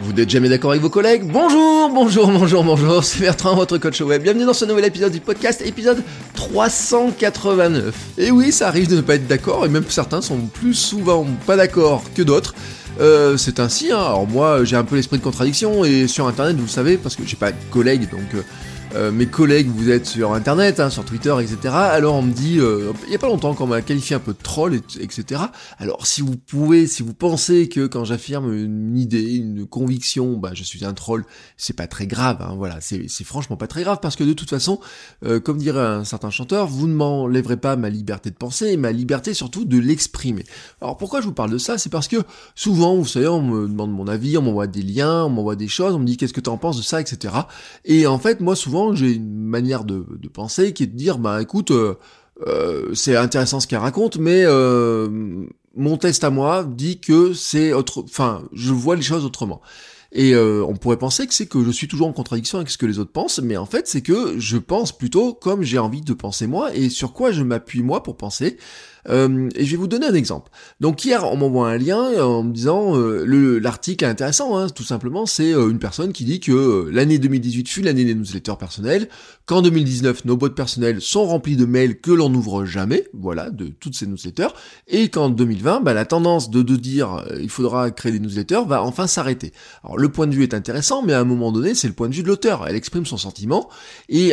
Vous n'êtes jamais d'accord avec vos collègues Bonjour, bonjour, bonjour, bonjour, c'est Bertrand, votre coach web. Bienvenue dans ce nouvel épisode du podcast, épisode 389. Et oui, ça arrive de ne pas être d'accord, et même certains sont plus souvent pas d'accord que d'autres. Euh, c'est ainsi, hein. alors moi j'ai un peu l'esprit de contradiction, et sur internet vous le savez, parce que j'ai pas de collègues, donc... euh, euh, mes collègues, vous êtes sur internet, hein, sur Twitter, etc. Alors on me dit, euh, il y a pas longtemps qu'on m'a qualifié un peu de troll, et- etc. Alors si vous pouvez, si vous pensez que quand j'affirme une idée, une conviction, bah je suis un troll, c'est pas très grave. Hein, voilà, c'est franchement pas très grave parce que de toute façon, euh, comme dirait un certain chanteur, vous ne m'enlèverez pas ma liberté de penser et ma liberté surtout de l'exprimer. Alors pourquoi je vous parle de ça? C'est parce que souvent, vous savez, on me demande mon avis, on m'envoie des liens, on m'envoie des choses, on me dit qu'est-ce que tu en penses de ça, etc. Et en fait, moi souvent, j'ai une manière de, penser qui est de dire, bah écoute, euh, euh, c'est intéressant ce qu'elle raconte, mais euh, mon test à moi dit que c'est autre, enfin, je vois les choses autrement. Et on pourrait penser que c'est que je suis toujours en contradiction avec ce que les autres pensent, mais en fait c'est que je pense plutôt comme j'ai envie de penser moi et sur quoi je m'appuie moi pour penser. Euh, et je vais vous donner un exemple. Donc hier, on m'envoie un lien euh, en me disant euh, le l'article est intéressant. Hein, tout simplement, c'est une personne qui dit que l'année 2018 fut l'année des newsletters personnels, qu'en 2019 nos bots personnels sont remplis de mails que l'on n'ouvre jamais, voilà, de toutes ces newsletters, et qu'en 2020, bah, la tendance de, de dire il faudra créer des newsletters va enfin s'arrêter. Alors le point de vue est intéressant, mais à un moment donné, c'est le point de vue de l'auteur. Elle exprime son sentiment, et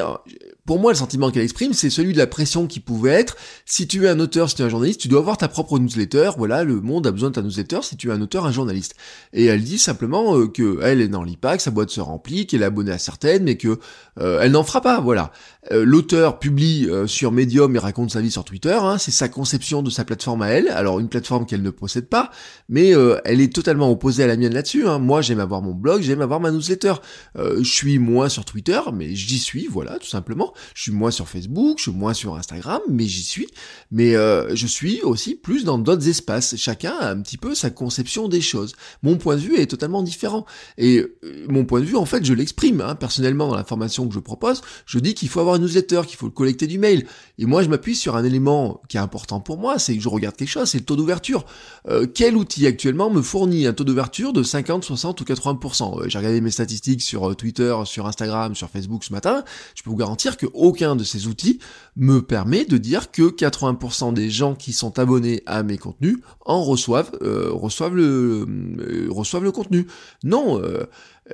pour moi, le sentiment qu'elle exprime, c'est celui de la pression qui pouvait être. Si tu es un auteur, si tu es journaliste, tu dois avoir ta propre newsletter. Voilà, le monde a besoin de ta newsletter si tu es un auteur, un journaliste. Et elle dit simplement euh, que elle, lit pas, que sa boîte se remplit, qu'elle est abonnée à certaines, mais que euh, elle n'en fera pas. Voilà. Euh, L'auteur publie euh, sur Medium et raconte sa vie sur Twitter. hein, c'est sa conception de sa plateforme à elle. Alors une plateforme qu'elle ne possède pas, mais euh, elle est totalement opposée à la mienne là-dessus. hein. Moi, j'aime avoir mon blog, j'aime avoir ma newsletter. Euh, je suis moins sur Twitter, mais j'y suis, voilà, tout simplement. Je suis moins sur Facebook, je suis moins sur Instagram, mais j'y suis. Mais euh, je suis aussi plus dans d'autres espaces. Chacun a un petit peu sa conception des choses. Mon point de vue est totalement différent. Et mon point de vue, en fait, je l'exprime. hein. Personnellement, dans la formation que je propose, je dis qu'il faut avoir une newsletter, qu'il faut collecter du mail. Et moi, je m'appuie sur un élément qui est important pour moi, c'est que je regarde quelque chose, c'est le taux d'ouverture. Euh, quel outil actuellement me fournit un taux d'ouverture de 50, 60 ou 80% Euh, J'ai regardé mes statistiques sur euh, Twitter, sur Instagram, sur Facebook ce matin. Je peux vous garantir que aucun de ces outils me permet de dire que 80% des gens qui sont abonnés à mes contenus en reçoivent, reçoivent le, reçoivent le contenu. Non.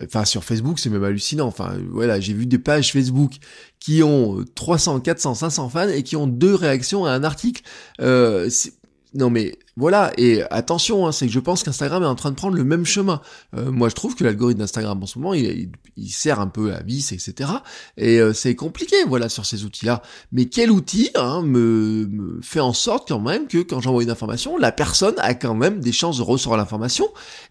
Enfin, sur Facebook, c'est même hallucinant. Enfin, voilà, j'ai vu des pages Facebook qui ont euh, 300, 400, 500 fans et qui ont deux réactions à un article. Euh, non mais voilà, et attention, hein, c'est que je pense qu'Instagram est en train de prendre le même chemin. Euh, moi je trouve que l'algorithme d'Instagram en ce moment, il, sert un peu à vis, etc. Et euh, c'est compliqué, voilà, sur ces outils-là. Mais quel outil hein, me, me fait en sorte quand même que quand j'envoie une information, la personne a quand même des chances de recevoir l'information.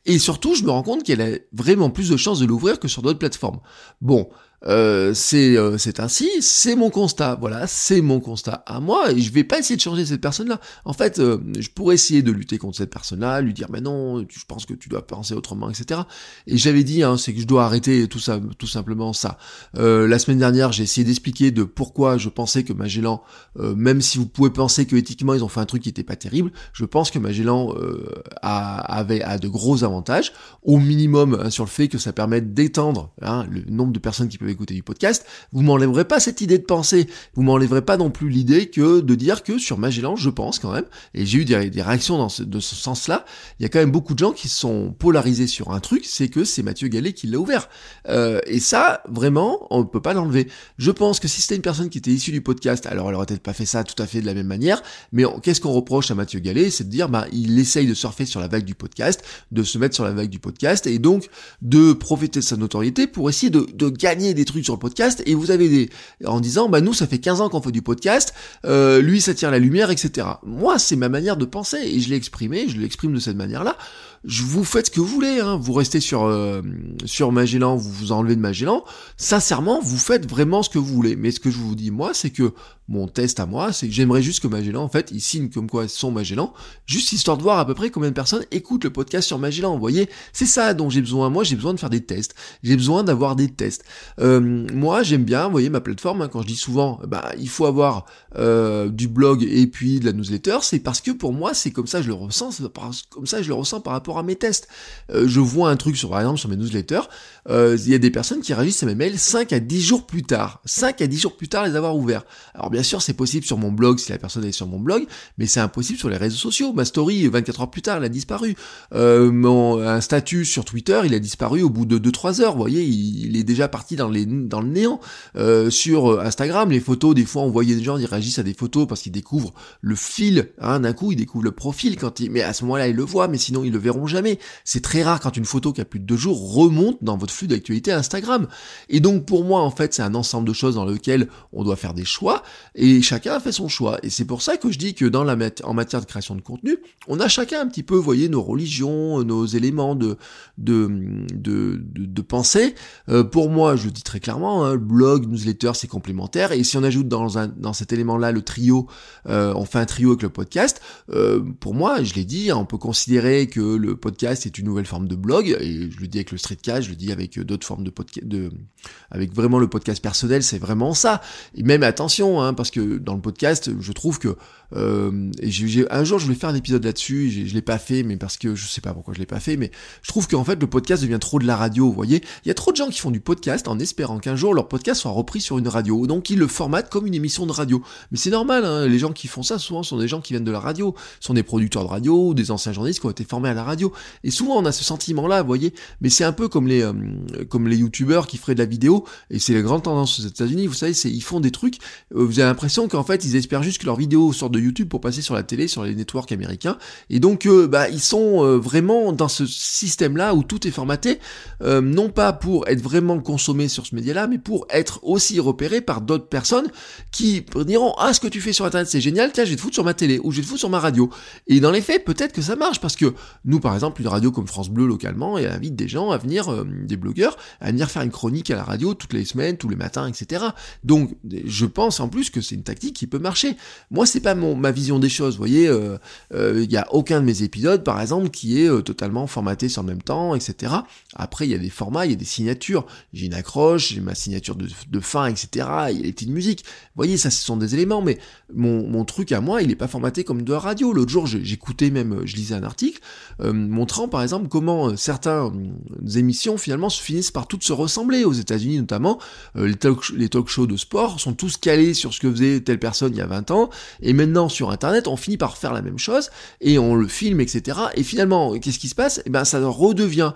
Et surtout, je me rends compte qu'elle a vraiment plus de chances de l'ouvrir que sur d'autres plateformes. Bon, euh, c'est euh, c'est ainsi, c'est mon constat. Voilà, c'est mon constat à moi et je vais pas essayer de changer cette personne-là. En fait, euh, je pourrais essayer de lutter contre cette personne-là, lui dire mais non, je pense que tu dois penser autrement, etc. Et j'avais dit, hein, c'est que je dois arrêter tout ça, tout simplement ça. Euh, la semaine dernière, j'ai essayé d'expliquer de pourquoi je pensais que Magellan, euh, même si vous pouvez penser que éthiquement ils ont fait un truc qui était pas terrible, je pense que Magellan euh, a, avait a de gros avantages, au minimum hein, sur le fait que ça permet d'étendre hein, le nombre de personnes qui peuvent écouter du podcast. Vous m'enlèverez pas cette idée de pensée, vous m'enlèverez pas non plus l'idée que de dire que sur Magellan, je pense quand même, et j'ai eu des, réactions dans ce, de ce sens-là, il y a quand même beaucoup de gens qui sont polarisés sur un truc, c'est que c'est Mathieu Gallet qui l'a ouvert. Euh, et ça, vraiment, on ne peut pas l'enlever. Je pense que si c'était une personne qui était issue du podcast, alors elle aurait peut-être pas fait ça tout à fait de la même manière, mais qu'est-ce qu'on reproche à Mathieu Gallet C'est de dire, bah, il essaye de surfer sur la vague du podcast, de se mettre sur la vague du podcast, et donc de profiter de sa notoriété pour essayer de, de gagner des des trucs sur le podcast et vous avez des en disant bah nous ça fait 15 ans qu'on fait du podcast, euh, lui ça tire la lumière, etc. Moi c'est ma manière de penser et je l'ai exprimé, je l'exprime de cette manière-là je vous faites ce que vous voulez, hein. vous restez sur euh, sur Magellan, vous vous enlevez de Magellan, sincèrement, vous faites vraiment ce que vous voulez. Mais ce que je vous dis moi, c'est que mon test à moi, c'est que j'aimerais juste que Magellan, en fait, il signe comme quoi son Magellan, juste histoire de voir à peu près combien de personnes écoutent le podcast sur Magellan. Vous voyez, c'est ça dont j'ai besoin. Moi, j'ai besoin de faire des tests. J'ai besoin d'avoir des tests. Euh, moi, j'aime bien, vous voyez, ma plateforme, hein, quand je dis souvent, bah, il faut avoir euh, du blog et puis de la newsletter, c'est parce que pour moi, c'est comme ça je le ressens, comme ça je le ressens par rapport à mes tests. Euh, je vois un truc sur, par exemple, sur mes newsletters, il y a des personnes qui réagissent à mes mails 5 à 10 jours plus tard. 5 à 10 jours plus tard les avoir ouverts. Alors bien sûr, c'est possible sur mon blog si la personne est sur mon blog, mais c'est impossible sur les réseaux sociaux. Ma story, 24 heures plus tard, elle a disparu. Euh, mon, un statut sur Twitter, il a disparu au bout de 2-3 heures. Vous voyez, il, est déjà parti dans, le néant. Euh, sur Instagram, les photos, des fois, on voyait des gens, ils réagissent à des photos parce qu'ils découvrent le fil. Hein, D'un coup, ils découvrent le profil quand ils, mais à ce moment-là, ils le voient, mais sinon, ils le verront jamais. C'est très rare quand une photo qui a plus de deux jours remonte dans votre flux d'actualité Instagram. Et donc, pour moi, en fait, c'est un ensemble de choses dans lequel on doit faire des choix et chacun a fait son choix. Et c'est pour ça que je dis que dans la en matière de création de contenu, on a chacun un petit peu, vous voyez, nos religions, nos éléments de de de, de, pensée. Euh, pour moi, je le dis très clairement, hein, blog, newsletter, c'est complémentaire. Et si on ajoute dans dans cet élément-là le trio, euh, on fait un trio avec le podcast. Euh, pour moi, je l'ai dit, on peut considérer que le podcast est une nouvelle forme de blog. Et je le dis avec le streetcast, je le dis avec d'autres formes de podcast, de avec vraiment le podcast personnel, c'est vraiment ça. Et même attention, hein, parce que dans le podcast, je trouve que euh, un jour je voulais faire un épisode là-dessus, je l'ai pas fait, mais parce que je sais pas pourquoi je l'ai pas fait, mais je trouve qu'en fait le podcast devient trop de la radio. Vous voyez, il y a trop de gens qui font du podcast en espérant qu'un jour leur podcast soit repris sur une radio, donc ils le formatent comme une émission de radio. Mais c'est normal, hein, les gens qui font ça souvent sont des gens qui viennent de la radio, sont des producteurs de radio, des anciens journalistes qui ont été formés à la radio. Et souvent on a ce sentiment-là, vous voyez. Mais c'est un peu comme les euh, les youtubeurs qui feraient de la vidéo, et c'est la grande tendance aux États-Unis. Vous savez, c'est ils font des trucs. Euh, vous avez l'impression qu'en fait, ils espèrent juste que leurs vidéos sortent de YouTube pour passer sur la télé, sur les networks américains. Et donc, euh, bah, ils sont vraiment dans ce système-là où tout est formaté, non pas pour être vraiment consommé sur ce média-là, mais pour être aussi repéré par d'autres personnes qui diront ah ce que tu fais sur internet c'est génial, tiens je vais te foutre sur ma télé ou je vais te foutre sur ma radio. Et dans les faits, peut-être que ça marche parce que nous, par exemple, une radio comme France Bleu localement, elle invite des gens à venir, des blogueurs, à venir faire une chronique à la radio toutes les semaines, tous les matins, etc. Donc, je pense en plus que c'est une tactique qui peut marcher. Moi, c'est pas mon, ma vision des choses. Vous voyez, il euh, euh, y a aucun de mes épisodes, par exemple, qui est euh, totalement formaté sur le même temps, etc. Après, il y a des formats, il y a des signatures. J'ai une accroche, j'ai ma signature de, de fin, etc. Il y a les petites musiques. Vous voyez, ça, ce sont des éléments, mais mon, mon truc à moi, il est pas formaté comme de la radio. L'autre jour, j'écoutais même, je lisais un article montrant, par exemple, comment certaines émissions finalement se finissent par toutes se ressembler aux États-Unis notamment. les, talk, les talk shows de sport sont tous calés sur ce que faisait telle personne il y a 20 ans, et maintenant sur Internet, on finit par faire la même chose, et on le filme, etc. Et finalement, qu'est-ce qui se passe? Eh ben, ça redevient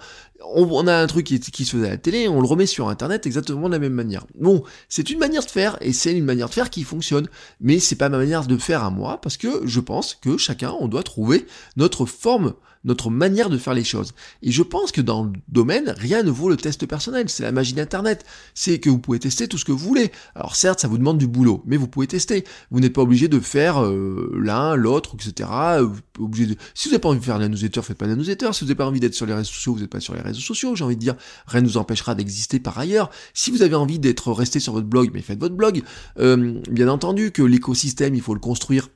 on, a un truc qui, qui, se faisait à la télé, on le remet sur internet exactement de la même manière. Bon, c'est une manière de faire, et c'est une manière de faire qui fonctionne, mais c'est pas ma manière de faire à moi, parce que je pense que chacun, on doit trouver notre forme notre manière de faire les choses. Et je pense que dans le domaine, rien ne vaut le test personnel. C'est la magie d'Internet. C'est que vous pouvez tester tout ce que vous voulez. Alors certes, ça vous demande du boulot, mais vous pouvez tester. Vous n'êtes pas obligé de faire euh, l'un, l'autre, etc. Vous obligé de... Si vous n'avez pas envie de faire la newsletter, faites pas la newsletter. Si vous n'avez pas envie d'être sur les réseaux sociaux, vous n'êtes pas sur les réseaux sociaux. J'ai envie de dire, rien ne nous empêchera d'exister par ailleurs. Si vous avez envie d'être resté sur votre blog, mais faites votre blog. Euh, bien entendu que l'écosystème, il faut le construire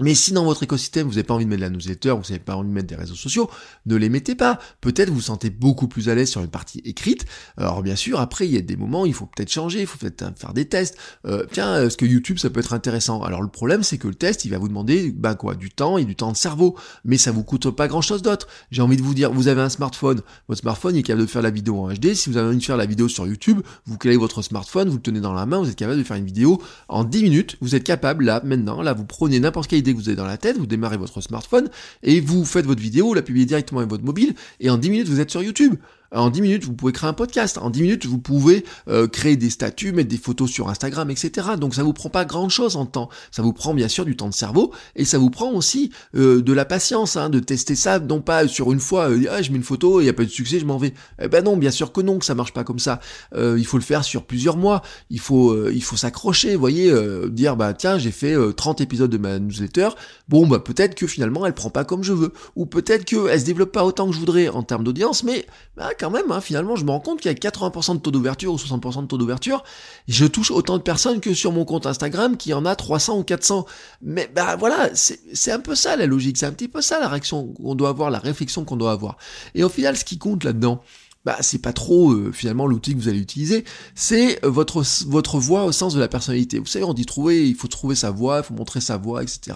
mais si dans votre écosystème, vous n'avez pas envie de mettre de la newsletter, vous n'avez pas envie de mettre des réseaux sociaux, ne les mettez pas. Peut-être vous vous sentez beaucoup plus à l'aise sur une partie écrite. Alors bien sûr, après, il y a des moments, il faut peut-être changer, il faut peut-être faire des tests. Euh, tiens, est-ce que YouTube, ça peut être intéressant? Alors le problème, c'est que le test, il va vous demander bah, quoi, du temps et du temps de cerveau. Mais ça vous coûte pas grand-chose d'autre. J'ai envie de vous dire, vous avez un smartphone. Votre smartphone est capable de faire la vidéo en HD. Si vous avez envie de faire la vidéo sur YouTube, vous calez votre smartphone, vous le tenez dans la main, vous êtes capable de faire une vidéo en 10 minutes. Vous êtes capable, là, maintenant, là, vous prenez n'importe quelle idée que vous avez dans la tête, vous démarrez votre smartphone et vous faites votre vidéo, la publiez directement avec votre mobile et en 10 minutes vous êtes sur YouTube. En 10 minutes, vous pouvez créer un podcast. En 10 minutes, vous pouvez euh, créer des statuts, mettre des photos sur Instagram, etc. Donc ça vous prend pas grand chose en temps. Ça vous prend bien sûr du temps de cerveau et ça vous prend aussi euh, de la patience, hein, de tester ça, non pas sur une fois, euh, ah, je mets une photo, il n'y a pas de succès, je m'en vais. Eh ben non, bien sûr que non, que ça marche pas comme ça. il faut le faire sur plusieurs mois. Il faut, il faut s'accrocher, vous voyez, dire bah tiens, j'ai fait 30 épisodes de ma newsletter. Bon bah peut-être que finalement elle prend pas comme je veux, ou peut-être qu'elle se développe pas autant que je voudrais en termes d'audience, mais bah, quand même, hein, finalement, je me rends compte qu'il y a 80% de taux d'ouverture ou 60% de taux d'ouverture, je touche autant de personnes que sur mon compte Instagram qui en a 300 ou 400. Mais bah voilà, c'est un peu ça la logique, c'est un petit peu ça la réaction qu'on doit avoir, la réflexion qu'on doit avoir. Et au final, ce qui compte là-dedans, bah c'est pas trop euh, finalement l'outil que vous allez utiliser, c'est euh, votre voix au sens de la personnalité. Vous savez, on dit trouver, il faut trouver sa voix, il faut montrer sa voix, etc.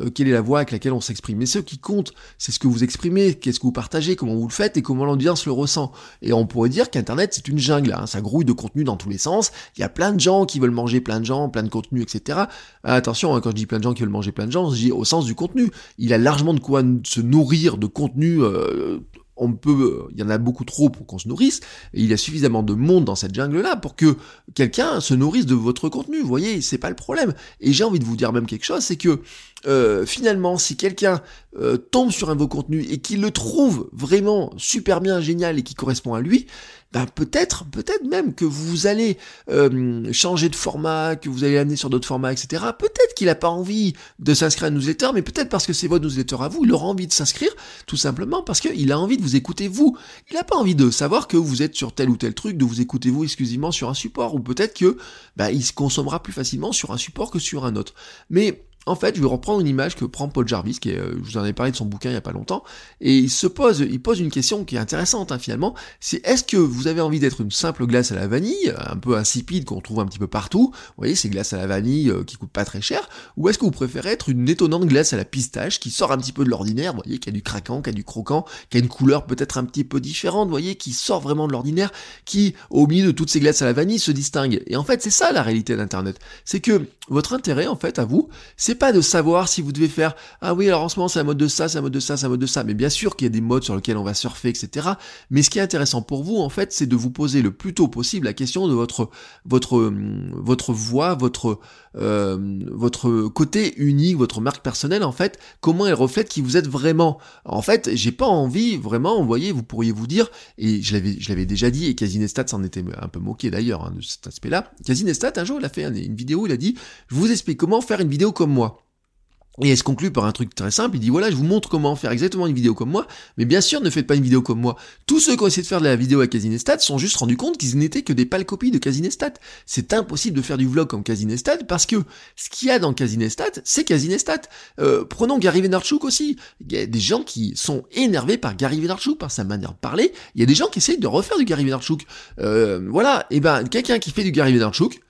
Euh, quelle est la voix avec laquelle on s'exprime? Mais ce qui compte, c'est ce que vous exprimez, qu'est-ce que vous partagez, comment vous le faites et comment l'audience le ressent. Et on pourrait dire qu'Internet c'est une jungle, hein, ça grouille de contenu dans tous les sens. Il y a plein de gens qui veulent manger plein de gens, plein de contenu, etc. Attention, hein, quand je dis plein de gens qui veulent manger plein de gens, je dis au sens du contenu. Il a largement de quoi se nourrir de contenu il y en a beaucoup trop pour qu'on se nourrisse, et il y a suffisamment de monde dans cette jungle-là pour que quelqu'un se nourrisse de votre contenu. Vous voyez, c'est pas le problème. Et j'ai envie de vous dire même quelque chose, c'est que euh, finalement, si quelqu'un euh, tombe sur un de vos contenus et qu'il le trouve vraiment super bien, génial et qui correspond à lui, ben peut-être, peut-être même que vous allez euh, changer de format, que vous allez l'amener sur d'autres formats, etc. Peut-être qu'il n'a pas envie de s'inscrire à une newsletter, mais peut-être parce que c'est votre newsletter à vous, il aura envie de s'inscrire, tout simplement parce qu'il a envie de vous écouter vous. Il n'a pas envie de savoir que vous êtes sur tel ou tel truc, de vous écouter vous exclusivement sur un support, ou peut-être que ben, il se consommera plus facilement sur un support que sur un autre. Mais en fait, je vais reprendre une image que prend Paul Jarvis, qui est, euh, je vous en ai parlé de son bouquin il y a pas longtemps, et il se pose, il pose une question qui est intéressante hein, finalement. C'est est-ce que vous avez envie d'être une simple glace à la vanille, un peu insipide qu'on trouve un petit peu partout, vous voyez, ces glaces à la vanille euh, qui coûtent pas très cher, ou est-ce que vous préférez être une étonnante glace à la pistache qui sort un petit peu de l'ordinaire, vous voyez, qui a du craquant, qui a du croquant, qui a une couleur peut-être un petit peu différente, vous voyez, qui sort vraiment de l'ordinaire, qui au milieu de toutes ces glaces à la vanille se distingue. Et en fait, c'est ça la réalité d'Internet, c'est que votre intérêt en fait à vous, c'est pas de savoir si vous devez faire ah oui alors en ce moment c'est la mode de ça, c'est la mode de ça, c'est la mode de ça. Mais bien sûr qu'il y a des modes sur lesquels on va surfer, etc. Mais ce qui est intéressant pour vous en fait, c'est de vous poser le plus tôt possible la question de votre votre votre voix, votre euh, votre côté unique, votre marque personnelle en fait, comment elle reflète qui vous êtes vraiment. En fait, j'ai pas envie vraiment, vous voyez, vous pourriez vous dire et je l'avais je l'avais déjà dit et Casinestat s'en était un peu moqué d'ailleurs hein, de cet aspect-là. Casinestat un jour il a fait une vidéo, il a dit je vous explique comment faire une vidéo comme moi. Et elle se conclut par un truc très simple, il dit voilà, je vous montre comment faire exactement une vidéo comme moi, mais bien sûr, ne faites pas une vidéo comme moi. Tous ceux qui ont essayé de faire de la vidéo à Casinestat sont juste rendus compte qu'ils n'étaient que des pâles copies de Casinestat. C'est impossible de faire du vlog comme Casinestat parce que ce qu'il y a dans Casinestat, c'est Casinestat. Euh, prenons Gary Vaynerchuk aussi. Il y a des gens qui sont énervés par Gary Vaynerchuk, par sa manière de parler. Il y a des gens qui essayent de refaire du Gary Vaynerchuk. Euh, voilà, et ben quelqu'un qui fait du Gary Vaynerchuk,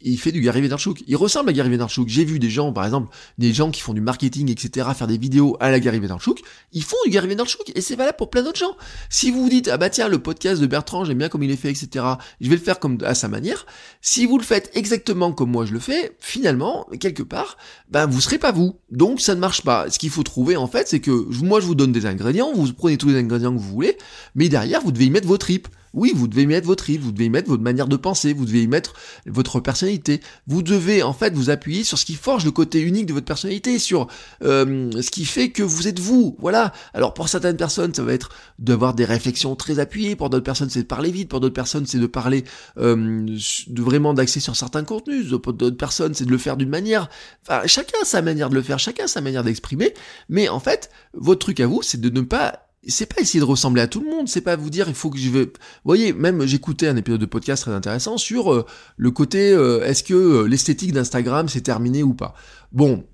il fait du Gary Vaynerchuk. Il ressemble à Gary Vaynerchuk. J'ai vu des gens, par exemple, des gens qui font du marketing, etc., faire des vidéos à la Gary Vaynerchuk. Ils font du Gary Vaynerchuk. Et c'est valable pour plein d'autres gens. Si vous vous dites, ah bah tiens, le podcast de Bertrand, j'aime bien comme il est fait, etc., je vais le faire comme à sa manière. Si vous le faites exactement comme moi je le fais, finalement, quelque part, ben, vous serez pas vous. Donc, ça ne marche pas. Ce qu'il faut trouver, en fait, c'est que moi, je vous donne des ingrédients, vous prenez tous les ingrédients que vous voulez, mais derrière, vous devez y mettre vos tripes. Oui, vous devez y mettre votre rive, vous devez y mettre votre manière de penser, vous devez y mettre votre personnalité. Vous devez en fait vous appuyer sur ce qui forge le côté unique de votre personnalité, sur euh, ce qui fait que vous êtes vous. Voilà. Alors pour certaines personnes, ça va être d'avoir des réflexions très appuyées. Pour d'autres personnes, c'est de parler vite. Pour d'autres personnes, c'est de parler euh, de vraiment d'axer sur certains contenus. Pour d'autres personnes, c'est de le faire d'une manière. Enfin, chacun a sa manière de le faire, chacun a sa manière d'exprimer. Mais en fait, votre truc à vous, c'est de ne pas c'est pas essayer de ressembler à tout le monde, c'est pas vous dire il faut que je vais. Vous voyez, même j'écoutais un épisode de podcast très intéressant sur euh, le côté euh, est-ce que euh, l'esthétique d'Instagram c'est terminé ou pas. Bon,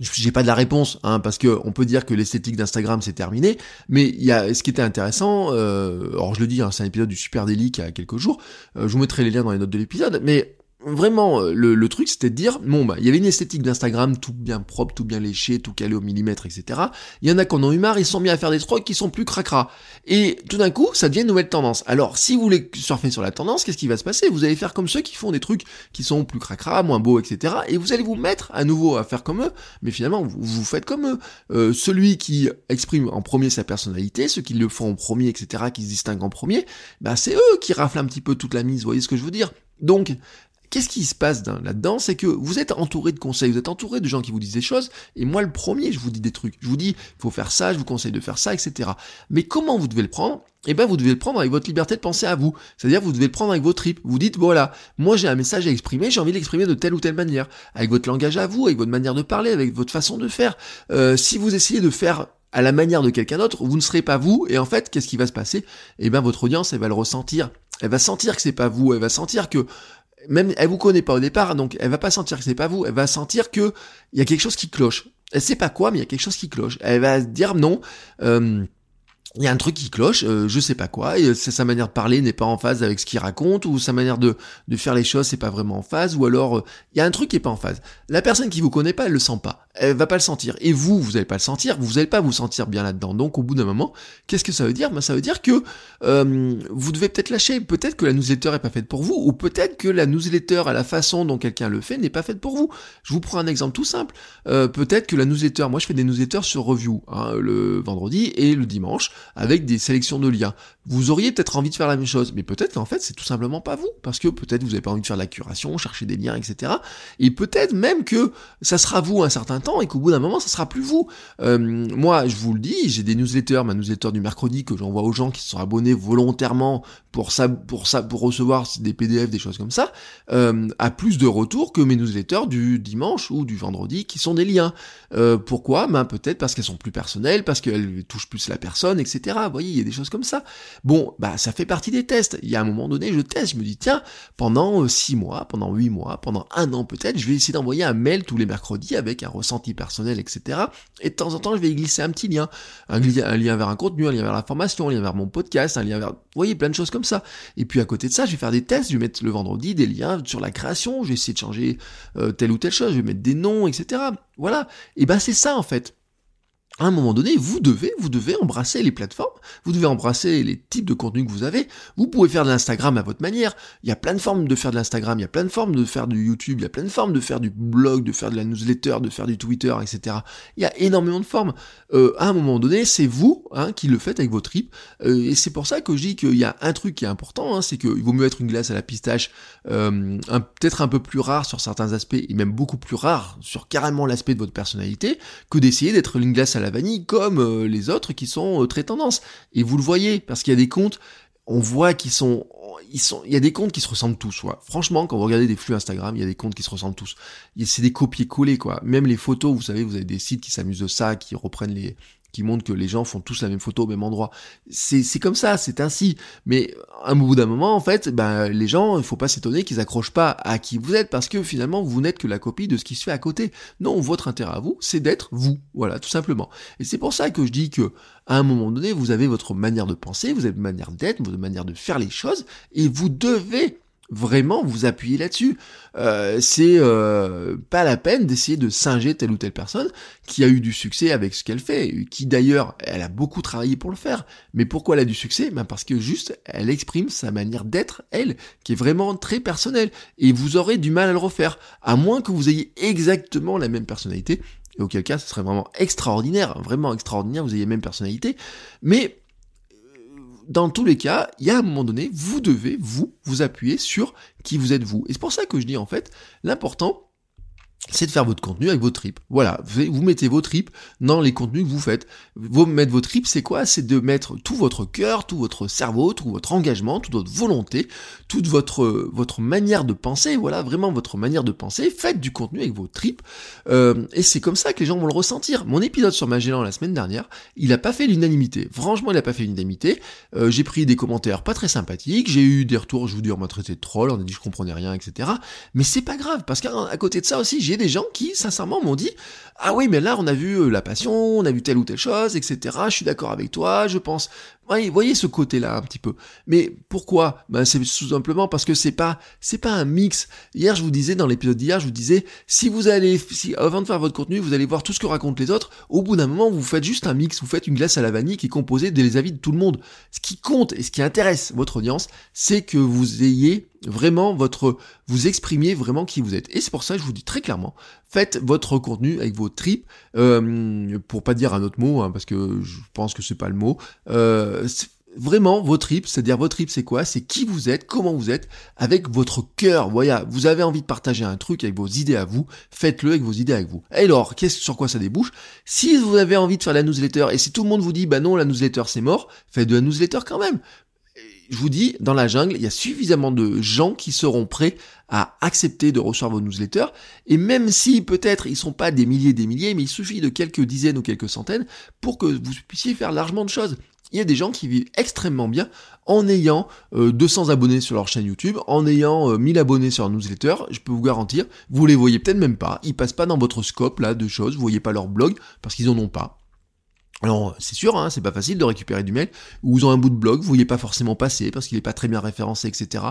j'ai pas de la réponse, hein, parce que on peut dire que l'esthétique d'Instagram c'est terminé, mais il y a ce qui était intéressant. alors je le dis, hein, c'est un épisode du Super Délic il y a quelques jours. je vous mettrai les liens dans les notes de l'épisode, mais vraiment, euh, le, le truc, c'était de dire, bon, bah, il y avait une esthétique d'Instagram, tout bien propre, tout bien léché, tout calé au millimètre, etc. Il y en a qui en ont eu marre, ils sont mis à faire des trucs qui sont plus cracra. Et tout d'un coup, ça devient une nouvelle tendance. Alors, si vous voulez surfer sur la tendance, qu'est-ce qui va se passer? Vous allez faire comme ceux qui font des trucs qui sont plus cracra, moins beaux, etc. Et vous allez vous mettre à nouveau à faire comme eux, mais finalement, vous, vous faites comme eux. Euh, celui qui exprime en premier sa personnalité, ceux qui le font en premier, etc., qui se distinguent en premier, bah, c'est eux qui raflent un petit peu toute la mise, voyez ce que je veux dire? Donc, Qu'est-ce qui se passe là-dedans? C'est que vous êtes entouré de conseils, vous êtes entouré de gens qui vous disent des choses, et moi le premier, je vous dis des trucs. Je vous dis, faut faire ça, je vous conseille de faire ça, etc. Mais comment vous devez le prendre? Eh ben, vous devez le prendre avec votre liberté de penser à vous. C'est-à-dire, vous devez le prendre avec vos tripes. Vous dites, voilà, moi j'ai un message à exprimer, j'ai envie de l'exprimer de telle ou telle manière, avec votre langage à vous, avec votre manière de parler, avec votre façon de faire. Euh, si vous essayez de faire à la manière de quelqu'un d'autre, vous ne serez pas vous, et en fait, qu'est-ce qui va se passer? Eh ben, votre audience, elle va le ressentir. Elle va sentir que c'est pas vous, elle va sentir que même elle vous connaît pas au départ, donc elle va pas sentir que c'est pas vous, elle va sentir que il y a quelque chose qui cloche. Elle sait pas quoi, mais il y a quelque chose qui cloche. Elle va dire non. Euh, il y a un truc qui cloche, euh, je sais pas quoi, et sa manière de parler n'est pas en phase avec ce qu'il raconte, ou sa manière de, faire les choses c'est pas vraiment en phase, ou alors euh, il y a un truc qui est pas en phase. La personne qui vous connaît pas, elle le sent pas elle va pas le sentir. Et vous, vous allez pas le sentir, vous allez pas vous sentir bien là-dedans. Donc au bout d'un moment, qu'est-ce que ça veut dire? Ben, Ça veut dire que euh, vous devez peut-être lâcher. Peut-être que la newsletter est pas faite pour vous, ou peut-être que la newsletter à la façon dont quelqu'un le fait n'est pas faite pour vous. Je vous prends un exemple tout simple. Euh, peut-être que la newsletter, moi je fais des newsletters sur review, hein, le vendredi et le dimanche, avec des sélections de liens. Vous auriez peut-être envie de faire la même chose, mais peut-être qu'en fait c'est tout simplement pas vous, parce que peut-être vous avez pas envie de faire de la curation, chercher des liens, etc. Et peut-être même que ça sera vous un certain et qu'au bout d'un moment, ça sera plus vous. Euh, moi, je vous le dis, j'ai des newsletters, ma newsletter du mercredi que j'envoie aux gens qui se sont abonnés volontairement pour ça, pour ça, pour recevoir des PDF, des choses comme ça, euh, a plus de retours que mes newsletters du dimanche ou du vendredi qui sont des liens. Euh, pourquoi? Ben peut-être parce qu'elles sont plus personnelles, parce qu'elles touchent plus la personne, etc. Vous voyez, il y a des choses comme ça. Bon, bah ça fait partie des tests. Il y a un moment donné, je teste, je me dis tiens, pendant six mois, pendant huit mois, pendant un an peut-être, je vais essayer d'envoyer un mail tous les mercredis avec un ressenti personnel, etc. Et de temps en temps, je vais glisser un petit lien. Un, lien vers un contenu, un lien vers la formation, un lien vers mon podcast, un lien vers... Vous voyez, plein de choses comme ça. Et puis à côté de ça, je vais faire des tests, je vais mettre le vendredi des liens sur la création, je vais essayer de changer euh, telle ou telle chose, je vais mettre des noms, etc. Voilà. Et ben c'est ça en fait à un moment donné, vous devez, vous devez embrasser les plateformes, vous devez embrasser les types de contenus que vous avez. Vous pouvez faire de l'Instagram à votre manière. Il y a plein de formes de faire de l'Instagram, il y a plein de formes de faire du YouTube, il y a plein de formes de faire du blog, de faire de la newsletter, de faire du Twitter, etc. Il y a énormément de formes. Euh, à un moment donné, c'est vous hein, qui le faites avec vos tripes. Euh, et c'est pour ça que je dis qu'il y a un truc qui est important, hein, c'est qu'il vaut mieux être une glace à la pistache, euh, peut-être un peu plus rare sur certains aspects, et même beaucoup plus rare sur carrément l'aspect de votre personnalité, que d'essayer d'être une glace à la vanille comme euh, les autres qui sont euh, très tendance. Et vous le voyez, parce qu'il y a des comptes, on voit qu'ils sont, il y a des comptes qui se ressemblent tous, quoi. Franchement, quand vous regardez des flux Instagram, il y a des comptes qui se ressemblent tous. C'est des copier-coller, quoi. Même les photos, vous savez, vous avez des sites qui s'amusent de ça, qui reprennent les, qui montre que les gens font tous la même photo au même endroit. C'est comme ça, c'est ainsi. Mais à un bout d'un moment, en fait, ben, les gens, il faut pas s'étonner qu'ils accrochent pas à qui vous êtes parce que finalement, vous n'êtes que la copie de ce qui se fait à côté. Non, votre intérêt à vous, c'est d'être vous. Voilà, tout simplement. Et c'est pour ça que je dis que, à un moment donné, vous avez votre manière de penser, vous avez votre manière d'être, votre manière de faire les choses, et vous devez vraiment vous appuyez là-dessus. Euh, c'est euh, pas la peine d'essayer de singer telle ou telle personne qui a eu du succès avec ce qu'elle fait, qui d'ailleurs elle a beaucoup travaillé pour le faire. Mais pourquoi elle a du succès? Ben Parce que juste elle exprime sa manière d'être, elle, qui est vraiment très personnelle. Et vous aurez du mal à le refaire, à moins que vous ayez exactement la même personnalité. Et auquel cas, ce serait vraiment extraordinaire, vraiment extraordinaire, vous ayez la même personnalité. Mais dans tous les cas, il y a un moment donné, vous devez, vous, vous appuyer sur qui vous êtes vous. Et c'est pour ça que je dis en fait, l'important, c'est de faire votre contenu avec vos tripes. Voilà, vous mettez vos tripes dans les contenus que vous faites. Vous mettre vos tripes, c'est quoi? C'est de mettre tout votre cœur, tout votre cerveau, tout votre engagement, toute votre volonté, toute votre votre manière de penser. Voilà, vraiment votre manière de penser. Faites du contenu avec vos tripes, euh, et c'est comme ça que les gens vont le ressentir. Mon épisode sur Magellan la semaine dernière, il a pas fait l'unanimité. Franchement, il a pas fait l'unanimité. Euh, j'ai pris des commentaires pas très sympathiques. J'ai eu des retours, je vous dis, on m'a traité de troll, on a dit je comprenais rien, etc. Mais c'est pas grave parce qu'à côté de ça aussi, j'ai des gens qui, sincèrement, m'ont dit Ah oui, mais là, on a vu euh, la passion, on a vu telle ou telle chose, etc. Je suis d'accord avec toi, je pense. Voyez, voyez ce côté-là un petit peu. Mais pourquoi? Ben, C'est tout simplement parce que c'est pas c'est pas un mix. Hier, je vous disais dans l'épisode d'hier, je vous disais si vous allez si avant de faire votre contenu, vous allez voir tout ce que racontent les autres. Au bout d'un moment, vous faites juste un mix, vous faites une glace à la vanille qui est composée des avis de tout le monde. Ce qui compte et ce qui intéresse votre audience, c'est que vous ayez vraiment votre vous exprimiez vraiment qui vous êtes. Et c'est pour ça que je vous dis très clairement, faites votre contenu avec vos tripes, euh, pour pas dire un autre mot, hein, parce que je pense que c'est pas le mot. Euh, vraiment vos tripes, c'est-à-dire vos tripes c'est quoi? C'est qui vous êtes, comment vous êtes, avec votre cœur. Voilà, vous avez envie de partager un truc avec vos idées à vous, faites-le avec vos idées avec vous. Et alors, sur quoi ça débouche? Si vous avez envie de faire la newsletter et si tout le monde vous dit bah non la newsletter c'est mort, faites de la newsletter quand même je vous dis, dans la jungle, il y a suffisamment de gens qui seront prêts à accepter de recevoir vos newsletters. Et même si peut-être ils sont pas des milliers des milliers, mais il suffit de quelques dizaines ou quelques centaines pour que vous puissiez faire largement de choses. Il y a des gens qui vivent extrêmement bien en ayant 200 euh, abonnés sur leur chaîne YouTube, en ayant 1000 euh, abonnés sur leur newsletter, je peux vous garantir, vous les voyez peut-être même pas, ils passent pas dans votre scope là de choses, vous voyez pas leur blog parce qu'ils en ont pas. Alors c'est sûr, hein, c'est pas facile de récupérer du mail, ou ils ont un bout de blog, vous voyez pas forcément passer parce qu'il est pas très bien référencé, etc.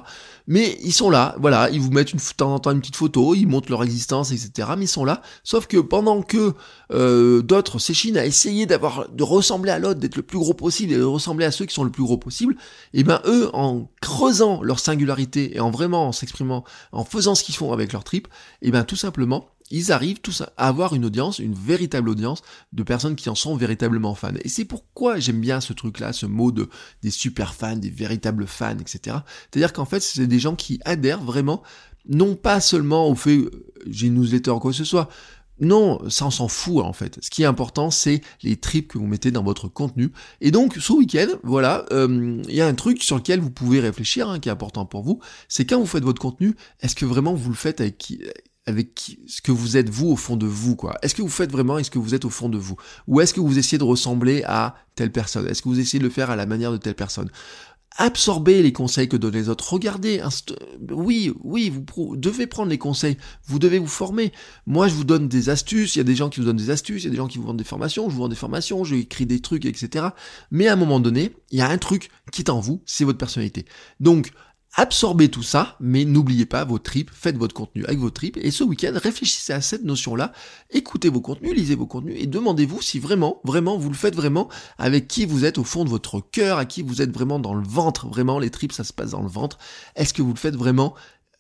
Mais ils sont là, voilà, ils vous mettent une, de temps en temps une petite photo, ils montrent leur existence, etc. Mais ils sont là, sauf que pendant que euh, d'autres s'échinent à essayer d'avoir, de ressembler à l'autre, d'être le plus gros possible et de ressembler à ceux qui sont le plus gros possible, et eh ben eux, en creusant leur singularité et en vraiment en s'exprimant, en faisant ce qu'ils font avec leur trip, et eh ben tout simplement, ils arrivent tous à avoir une audience, une véritable audience de personnes qui en sont véritablement fans. Et c'est pourquoi j'aime bien ce truc-là, ce mot de des super fans, des véritables fans, etc. C'est-à-dire qu'en fait, c'est des gens qui adhèrent vraiment, non pas seulement au fait, euh, j'ai une newsletter ou quoi que ce soit, non, ça on s'en fout en fait. Ce qui est important, c'est les trips que vous mettez dans votre contenu. Et donc, ce week-end, voilà, euh, il y a un truc sur lequel vous pouvez réfléchir, hein, qui est important pour vous. C'est quand vous faites votre contenu, est-ce que vraiment vous le faites avec qui avec ce que vous êtes vous au fond de vous quoi. Est-ce que vous faites vraiment est-ce que vous êtes au fond de vous? Ou est-ce que vous essayez de ressembler à telle personne? Est-ce que vous essayez de le faire à la manière de telle personne? Absorbez les conseils que donnent les autres. Regardez, oui, oui, vous devez prendre les conseils. Vous devez vous former. Moi, je vous donne des astuces. Il y a des gens qui vous donnent des astuces. Il y a des gens qui vous vendent des formations. Je vous vends des formations. Je écris des trucs, etc. Mais à un moment donné, il y a un truc qui est en vous, c'est votre personnalité. Donc, absorbez tout ça, mais n'oubliez pas vos tripes, faites votre contenu avec vos tripes, et ce week-end, réfléchissez à cette notion-là, écoutez vos contenus, lisez vos contenus, et demandez-vous si vraiment, vraiment, vous le faites vraiment avec qui vous êtes au fond de votre cœur, à qui vous êtes vraiment dans le ventre, vraiment, les tripes, ça se passe dans le ventre, est-ce que vous le faites vraiment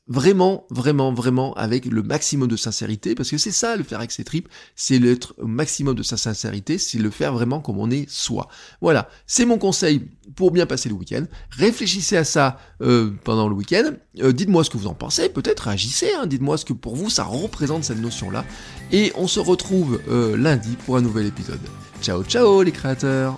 vraiment, vraiment, vraiment avec le maximum de sincérité, parce que c'est ça le faire avec ses tripes, c'est l'être au maximum de sa sincérité, c'est le faire vraiment comme on est soi. Voilà, c'est mon conseil pour bien passer le week-end. Réfléchissez à ça euh, pendant le week-end. Euh, dites-moi ce que vous en pensez, peut-être réagissez, hein. dites-moi ce que pour vous ça représente cette notion-là. Et on se retrouve euh, lundi pour un nouvel épisode. Ciao ciao les créateurs